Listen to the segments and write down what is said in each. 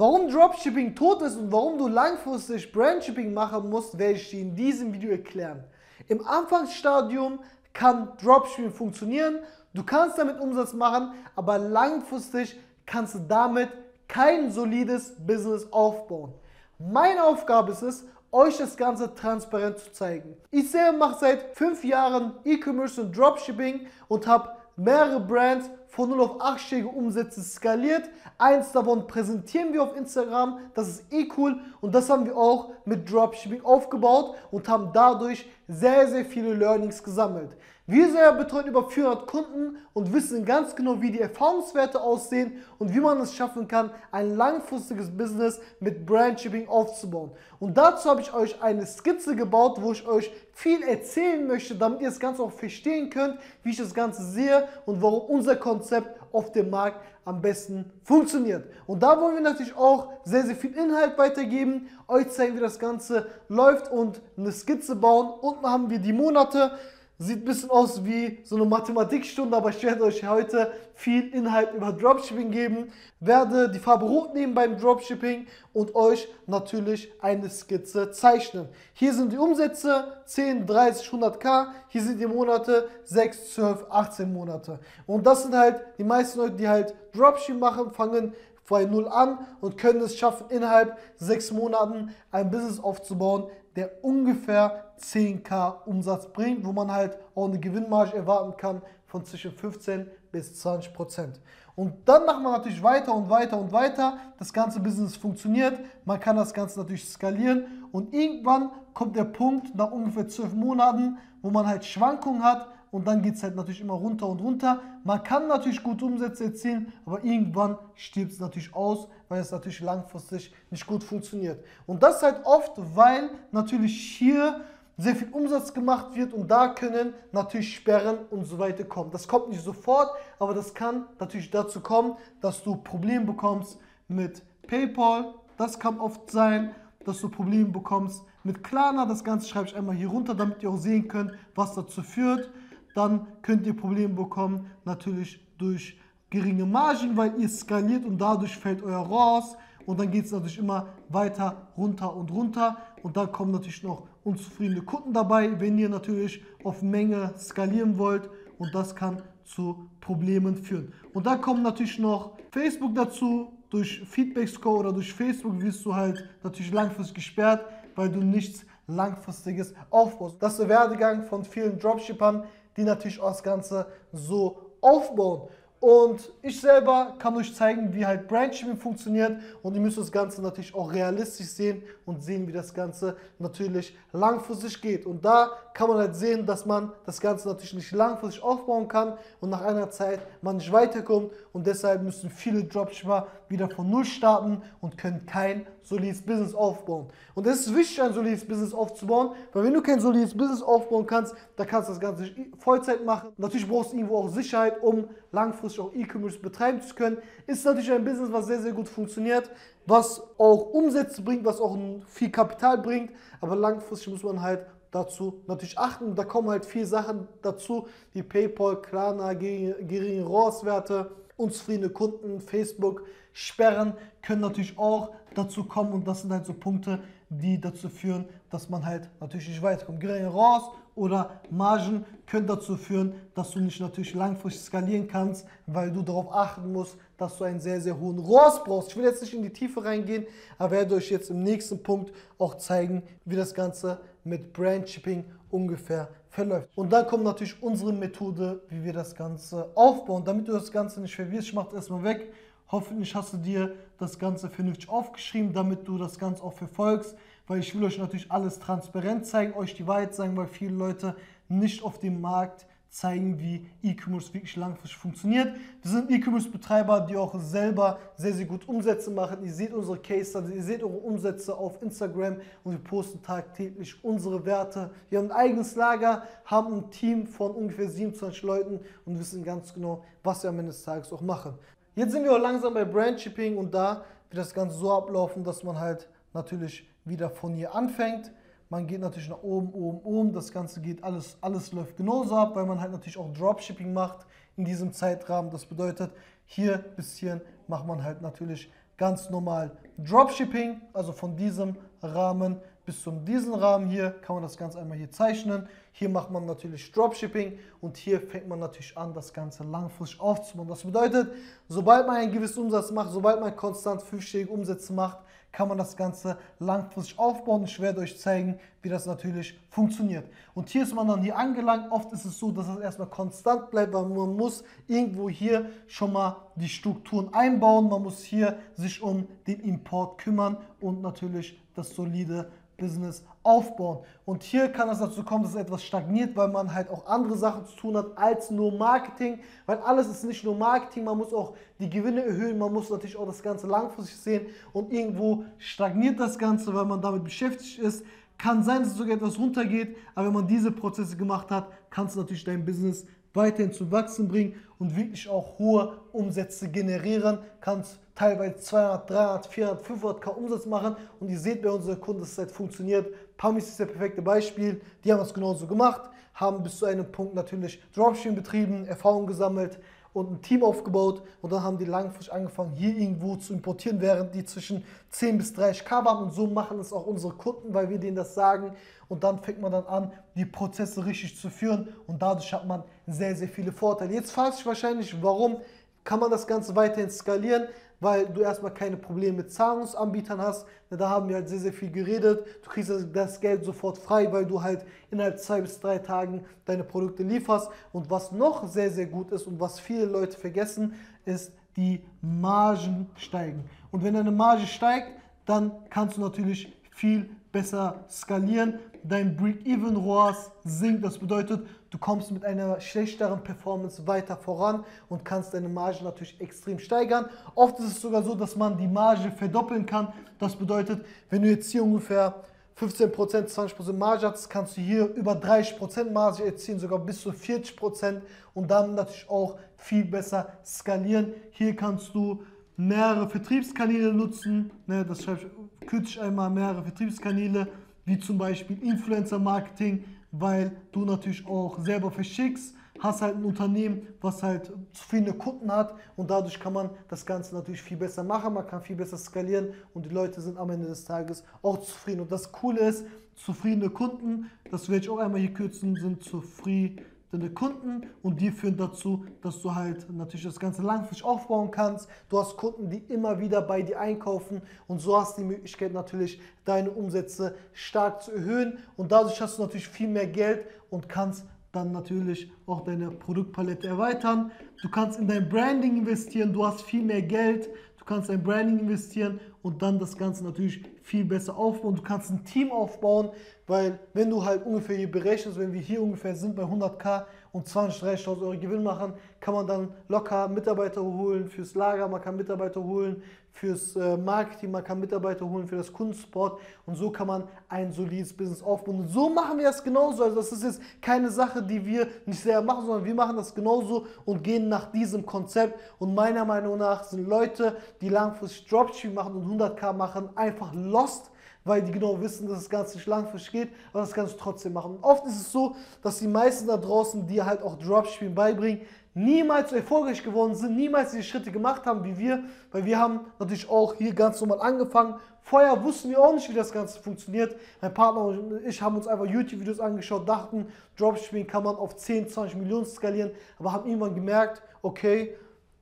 Warum Dropshipping tot ist und warum du langfristig Brandshipping machen musst, werde ich dir in diesem Video erklären. Im Anfangsstadium kann Dropshipping funktionieren, du kannst damit Umsatz machen, aber langfristig kannst du damit kein solides Business aufbauen. Meine Aufgabe ist es, euch das Ganze transparent zu zeigen. Ich selber mache seit fünf Jahren E-Commerce und Dropshipping und habe mehrere Brands von 0 auf 8-stellige Umsätze skaliert. Eins davon präsentieren wir auf Instagram, das ist eh cool und das haben wir auch mit Dropshipping aufgebaut und haben dadurch sehr, sehr viele Learnings gesammelt. Wir selber betreuen über 400 Kunden und wissen ganz genau, wie die Erfahrungswerte aussehen und wie man es schaffen kann, ein langfristiges Business mit Brandshipping aufzubauen. Und dazu habe ich euch eine Skizze gebaut, wo ich euch viel erzählen möchte, damit ihr das Ganze auch verstehen könnt, wie ich das Ganze sehe und warum unser Konzept auf dem Markt am besten funktioniert. Und da wollen wir natürlich auch sehr, sehr viel Inhalt weitergeben, euch zeigen, wie das Ganze läuft und eine Skizze bauen. Unten haben wir die Monate. Sieht ein bisschen aus wie so eine Mathematikstunde, aber ich werde euch heute viel Inhalt über Dropshipping geben, werde die Farbe Rot nehmen beim Dropshipping und euch natürlich eine Skizze zeichnen. Hier sind die Umsätze 10, 30, 100k, hier sind die Monate 6, 12, 18 Monate. Und das sind halt die meisten Leute, die halt Dropshipping machen, fangen bei Null an und können es schaffen, innerhalb sechs Monaten ein Business aufzubauen, der ungefähr 10k Umsatz bringt, wo man halt auch eine Gewinnmarge erwarten kann von zwischen 15 bis 20 Prozent. Und dann macht man natürlich weiter und weiter und weiter. Das ganze Business funktioniert. Man kann das Ganze natürlich skalieren. Und irgendwann kommt der Punkt nach ungefähr 12 Monaten, wo man halt Schwankungen hat und dann geht es halt natürlich immer runter und runter. Man kann natürlich gute Umsätze erzielen, aber irgendwann stirbt es natürlich aus, weil es natürlich langfristig nicht gut funktioniert. Und das halt oft, weil natürlich hier sehr viel Umsatz gemacht wird und da können natürlich Sperren und so weiter kommen. Das kommt nicht sofort, aber das kann natürlich dazu kommen, dass du Probleme bekommst mit PayPal. Das kann oft sein, dass du Probleme bekommst mit Klarna. Das Ganze schreibe ich einmal hier runter, damit ihr auch sehen könnt, was dazu führt dann könnt ihr Probleme bekommen, natürlich durch geringe Margen, weil ihr skaliert und dadurch fällt euer ROAS und dann geht es natürlich immer weiter runter und runter und dann kommen natürlich noch unzufriedene Kunden dabei, wenn ihr natürlich auf Menge skalieren wollt und das kann zu Problemen führen. Und dann kommt natürlich noch Facebook dazu, durch Feedback Score oder durch Facebook wirst du halt natürlich langfristig gesperrt, weil du nichts langfristiges aufbaust. Das ist der Werdegang von vielen Dropshippern, die natürlich auch das Ganze so aufbauen. Und ich selber kann euch zeigen, wie halt Brandshipping funktioniert und ihr müsst das Ganze natürlich auch realistisch sehen und sehen, wie das Ganze natürlich langfristig geht. Und da kann man halt sehen, dass man das Ganze natürlich nicht langfristig aufbauen kann und nach einer Zeit man nicht weiterkommt und deshalb müssen viele Dropshipper wieder von Null starten und können kein solides Business aufbauen. Und es ist wichtig, ein solides Business aufzubauen, weil wenn du kein solides Business aufbauen kannst, dann kannst du das Ganze Vollzeit machen. Natürlich brauchst du irgendwo auch Sicherheit, um langfristig auch E-Commerce betreiben zu können. Ist natürlich ein Business, was sehr, sehr gut funktioniert, was auch Umsätze bringt, was auch viel Kapital bringt, aber langfristig muss man halt dazu natürlich achten. Da kommen halt viele Sachen dazu, wie PayPal, Klarna, geringe ROAS-Werte, unzufriedene Kunden, Facebook, Sperren können natürlich auch dazu kommen und das sind halt so Punkte, die dazu führen, dass man halt natürlich nicht weiterkommt. Geringe ROAS oder Margen können dazu führen, dass du nicht natürlich langfristig skalieren kannst, weil du darauf achten musst, dass du einen sehr, sehr hohen ROAS brauchst. Ich will jetzt nicht in die Tiefe reingehen, aber werde euch jetzt im nächsten Punkt auch zeigen, wie das Ganze mit Brandshipping ungefähr verläuft. Und dann kommt natürlich unsere Methode, wie wir das Ganze aufbauen. Damit du das Ganze nicht verwirrst, ich mache das erstmal weg. Hoffentlich hast du dir das Ganze vernünftig aufgeschrieben, damit du das Ganze auch verfolgst, weil ich will euch natürlich alles transparent zeigen, euch die Wahrheit sagen, weil viele Leute nicht auf dem Markt zeigen, wie E-Commerce wirklich langfristig funktioniert. Wir sind E-Commerce-Betreiber, die auch selber sehr, sehr gut Umsätze machen. Ihr seht unsere Case, ihr seht eure Umsätze auf Instagram und wir posten tagtäglich unsere Werte. Wir haben ein eigenes Lager, haben ein Team von ungefähr 27 Leuten und wissen ganz genau, was wir am Ende des Tages auch machen. Jetzt sind wir auch langsam bei Brandshipping und da wird das Ganze so ablaufen, dass man halt natürlich wieder von hier anfängt. Man geht natürlich nach oben, oben, oben. Das Ganze geht alles, alles läuft genauso ab, weil man halt natürlich auch Dropshipping macht in diesem Zeitrahmen. Das bedeutet, hier bis hierhin macht man halt natürlich ganz normal Dropshipping, also von diesem Rahmen bis zu diesem Rahmen hier kann man das Ganze einmal hier zeichnen. Hier macht man natürlich Dropshipping und hier fängt man natürlich an, das Ganze langfristig aufzubauen. Das bedeutet, sobald man einen gewissen Umsatz macht, sobald man konstant fünfstellige Umsätze macht, kann man das Ganze langfristig aufbauen. Ich werde euch zeigen, wie das natürlich funktioniert. Und hier ist man dann hier angelangt. Oft ist es so, dass es erstmal konstant bleibt, weil man muss irgendwo hier schon mal die Strukturen einbauen. Man muss hier sich um den Import kümmern und natürlich das solide Business aufbauen. Und hier kann es dazu kommen, dass etwas stagniert, weil man halt auch andere Sachen zu tun hat als nur Marketing. Weil alles ist nicht nur Marketing, man muss auch die Gewinne erhöhen, man muss natürlich auch das Ganze langfristig sehen und irgendwo stagniert das Ganze, weil man damit beschäftigt ist. Kann sein, dass es sogar etwas runtergeht, aber wenn man diese Prozesse gemacht hat, kannst du natürlich dein Business weiterhin zu wachsen bringen und wirklich auch hohe Umsätze generieren. Kannst teilweise 200, 300, 400, 500 K Umsatz machen und ihr seht bei unseren Kunden, dass es halt funktioniert. Pamis ist das perfekte Beispiel. Die haben es genauso gemacht, haben bis zu einem Punkt natürlich Dropshipping betrieben, Erfahrung gesammelt, und ein Team aufgebaut und dann haben die langfristig angefangen, hier irgendwo zu importieren, während die zwischen 10 bis 30k waren und so machen es auch unsere Kunden, weil wir denen das sagen und dann fängt man dann an, die Prozesse richtig zu führen und dadurch hat man sehr, sehr viele Vorteile. Jetzt fragst du dich wahrscheinlich, warum kann man das Ganze weiterhin skalieren? Weil du erstmal keine Probleme mit Zahlungsanbietern hast. Da haben wir halt sehr, sehr viel geredet. Du kriegst das Geld sofort frei, weil du halt innerhalb zwei bis drei Tagen deine Produkte lieferst. Und was noch sehr, sehr gut ist und was viele Leute vergessen, ist, die Margen steigen. Und wenn deine Marge steigt, dann kannst du natürlich viel besser skalieren. Dein Break-Even-ROAS sinkt. Das bedeutet, du kommst mit einer schlechteren Performance weiter voran und kannst deine Marge natürlich extrem steigern. Oft ist es sogar so, dass man die Marge verdoppeln kann. Das bedeutet, wenn du jetzt hier ungefähr 15%, 20% Marge hast, kannst du hier über 30% Marge erzielen, sogar bis zu 40% und dann natürlich auch viel besser skalieren. Hier kannst du mehrere Vertriebskanäle nutzen. Ne, das schreibe ich kürzlich einmal, mehrere Vertriebskanäle, wie zum Beispiel Influencer-Marketing, weil du natürlich auch selber verschickst, hast halt ein Unternehmen, was halt zufriedene Kunden hat und dadurch kann man das Ganze natürlich viel besser machen, man kann viel besser skalieren und die Leute sind am Ende des Tages auch zufrieden. Und das Coole ist, zufriedene Kunden, das werde ich auch einmal hier kürzen, sind zufrieden deine Kunden und die führen dazu, dass du halt natürlich das Ganze langfristig aufbauen kannst. Du hast Kunden, die immer wieder bei dir einkaufen und so hast du die Möglichkeit natürlich deine Umsätze stark zu erhöhen und dadurch hast du natürlich viel mehr Geld und kannst dann natürlich auch deine Produktpalette erweitern. Du kannst in dein Branding investieren, du hast viel mehr Geld, kannst in Branding investieren und dann das Ganze natürlich viel besser aufbauen. Du kannst ein Team aufbauen, weil wenn du halt ungefähr hier berechnest, wenn wir hier ungefähr sind bei 100k und 20, 30.000 Euro Gewinn machen, kann man dann locker Mitarbeiter holen fürs Lager, man kann Mitarbeiter holen fürs äh, Marketing, man kann Mitarbeiter holen für das Kundensport und so kann man ein solides Business aufbauen. Und so machen wir es genauso. Also das ist jetzt keine Sache, die wir nicht selber machen, sondern wir machen das genauso und gehen nach diesem Konzept. Und meiner Meinung nach sind Leute, die langfristig Dropshipping machen und 100k machen, einfach lost weil die genau wissen, dass das Ganze nicht langfristig geht, aber das Ganze trotzdem machen. Und oft ist es so, dass die meisten da draußen, die halt auch Dropshipping beibringen, niemals erfolgreich geworden sind, niemals diese Schritte gemacht haben wie wir, weil wir haben natürlich auch hier ganz normal angefangen. Vorher wussten wir auch nicht, wie das Ganze funktioniert. Mein Partner und ich haben uns einfach YouTube-Videos angeschaut, dachten, Dropshipping kann man auf 10, 20 Millionen skalieren, aber haben irgendwann gemerkt, okay,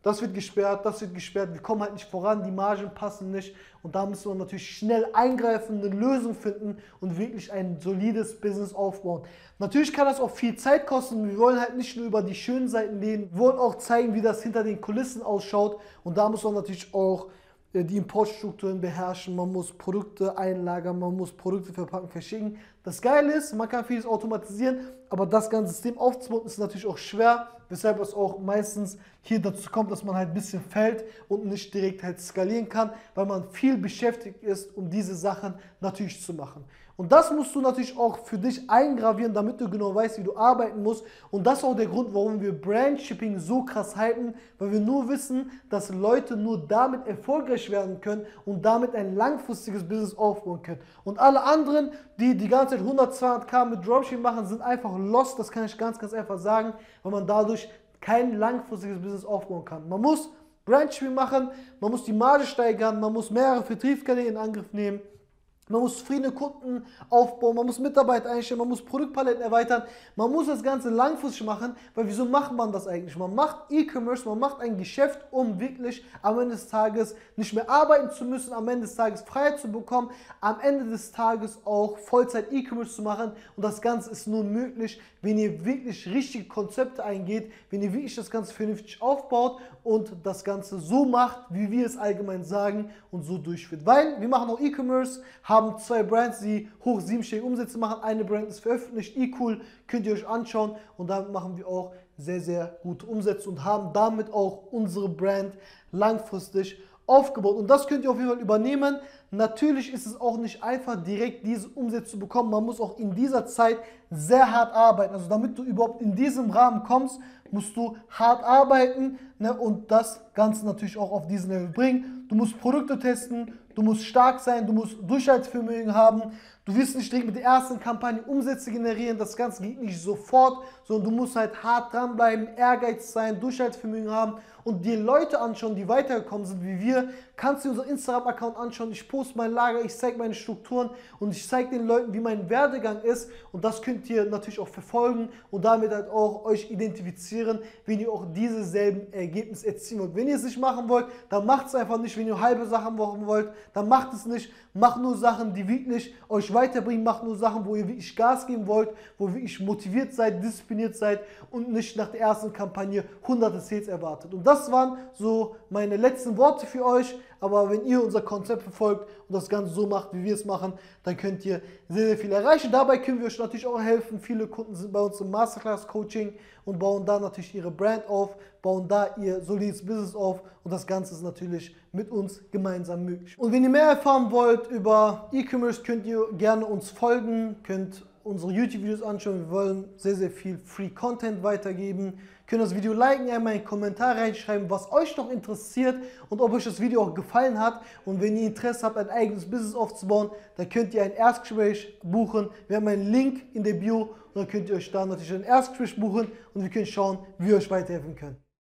das wird gesperrt, das wird gesperrt, wir kommen halt nicht voran, die Margen passen nicht. Und da müssen wir natürlich schnell eingreifen, eine Lösung finden und wirklich ein solides Business aufbauen. Natürlich kann das auch viel Zeit kosten, wir wollen halt nicht nur über die schönen Seiten reden, wir wollen auch zeigen, wie das hinter den Kulissen ausschaut. Und da muss man natürlich auch die Importstrukturen beherrschen, man muss Produkte einlagern, man muss Produkte verpacken, verschicken. Das Geile ist, man kann vieles automatisieren, aber das ganze System aufzubauen ist natürlich auch schwer, weshalb es auch meistens hier dazu kommt, dass man halt ein bisschen fällt und nicht direkt halt skalieren kann, weil man viel beschäftigt ist, um diese Sachen natürlich zu machen. Und das musst du natürlich auch für dich eingravieren, damit du genau weißt, wie du arbeiten musst. Und das ist auch der Grund, warum wir Brandshipping so krass halten, weil wir nur wissen, dass Leute nur damit erfolgreich werden können und damit ein langfristiges Business aufbauen können. Und alle anderen, die die ganze Zeit 100, 200k mit Dropshipping machen, sind einfach lost. Das kann ich ganz, ganz einfach sagen, weil man dadurch kein langfristiges Business aufbauen kann. Man muss Brandspiel machen, man muss die Marge steigern, man muss mehrere Vertriebskanäle in Angriff nehmen. Man muss zufriedene Kunden aufbauen, man muss Mitarbeiter einstellen, man muss Produktpaletten erweitern, man muss das Ganze langfristig machen, weil wieso macht man das eigentlich? Man macht E-Commerce, man macht ein Geschäft, um wirklich am Ende des Tages nicht mehr arbeiten zu müssen, am Ende des Tages Freiheit zu bekommen, am Ende des Tages auch Vollzeit E-Commerce zu machen und das Ganze ist nur möglich, wenn ihr wirklich richtige Konzepte eingeht, wenn ihr wirklich das Ganze vernünftig aufbaut und das Ganze so macht, wie wir es allgemein sagen und so durchführt. Weil wir machen auch E-Commerce, haben zwei Brands, die hoch siebenstellige Umsätze machen. Eine Brand ist veröffentlicht, eCool, könnt ihr euch anschauen und damit machen wir auch sehr, sehr gute Umsätze und haben damit auch unsere Brand langfristig aufgebaut. Und das könnt ihr auf jeden Fall übernehmen. Natürlich ist es auch nicht einfach, direkt diese Umsätze zu bekommen. Man muss auch in dieser Zeit sehr hart arbeiten. Also damit du überhaupt in diesem Rahmen kommst, musst du hart arbeiten ne, und das Ganze natürlich auch auf diesen Level bringen. Du musst Produkte testen, du musst stark sein, du musst Durchhaltsvermögen haben. Du wirst nicht direkt mit der ersten Kampagne Umsätze generieren, das Ganze geht nicht sofort, sondern du musst halt hart dranbleiben, Ehrgeiz sein, Durchhaltsvermögen haben und dir Leute anschauen, die weitergekommen sind wie wir. Kannst du unseren Instagram-Account anschauen, ich poste mein Lager, ich zeige meine Strukturen und ich zeige den Leuten, wie mein Werdegang ist und das könnt ihr natürlich auch verfolgen und damit halt auch euch identifizieren, wenn ihr auch diese selben Ergebnisse erzielen wollt. Wenn ihr es nicht machen wollt, dann macht es einfach nicht. Wenn ihr halbe Sachen machen wollt, dann macht es nicht. Macht nur Sachen, die wirklich euch weiterbringen. Macht nur Sachen, wo ihr wirklich Gas geben wollt, wo wirklich motiviert seid, diszipliniert seid und nicht nach der ersten Kampagne hunderte Sales erwartet. Und das waren so meine letzten Worte für euch. Aber wenn ihr unser Konzept verfolgt und das Ganze so macht, wie wir es machen, dann könnt ihr sehr, sehr viel erreichen. Dabei können wir euch natürlich auch helfen. Viele Kunden sind bei uns im Masterclass-Coaching und bauen da natürlich ihre Brand auf, bauen da ihr solides Business auf und das Ganze ist natürlich mit uns gemeinsam möglich. Und wenn ihr mehr erfahren wollt über E-Commerce, könnt ihr gerne uns folgen, könnt unsere YouTube-Videos anschauen. Wir wollen sehr, sehr viel Free Content weitergeben könnt das Video liken, einmal einen Kommentar reinschreiben, was euch noch interessiert und ob euch das Video auch gefallen hat. Und wenn ihr Interesse habt, ein eigenes Business aufzubauen, dann könnt ihr ein Erstgespräch buchen. Wir haben einen Link in der Bio und dann könnt ihr euch da natürlich ein Erstgespräch buchen und wir können schauen, wie wir euch weiterhelfen können.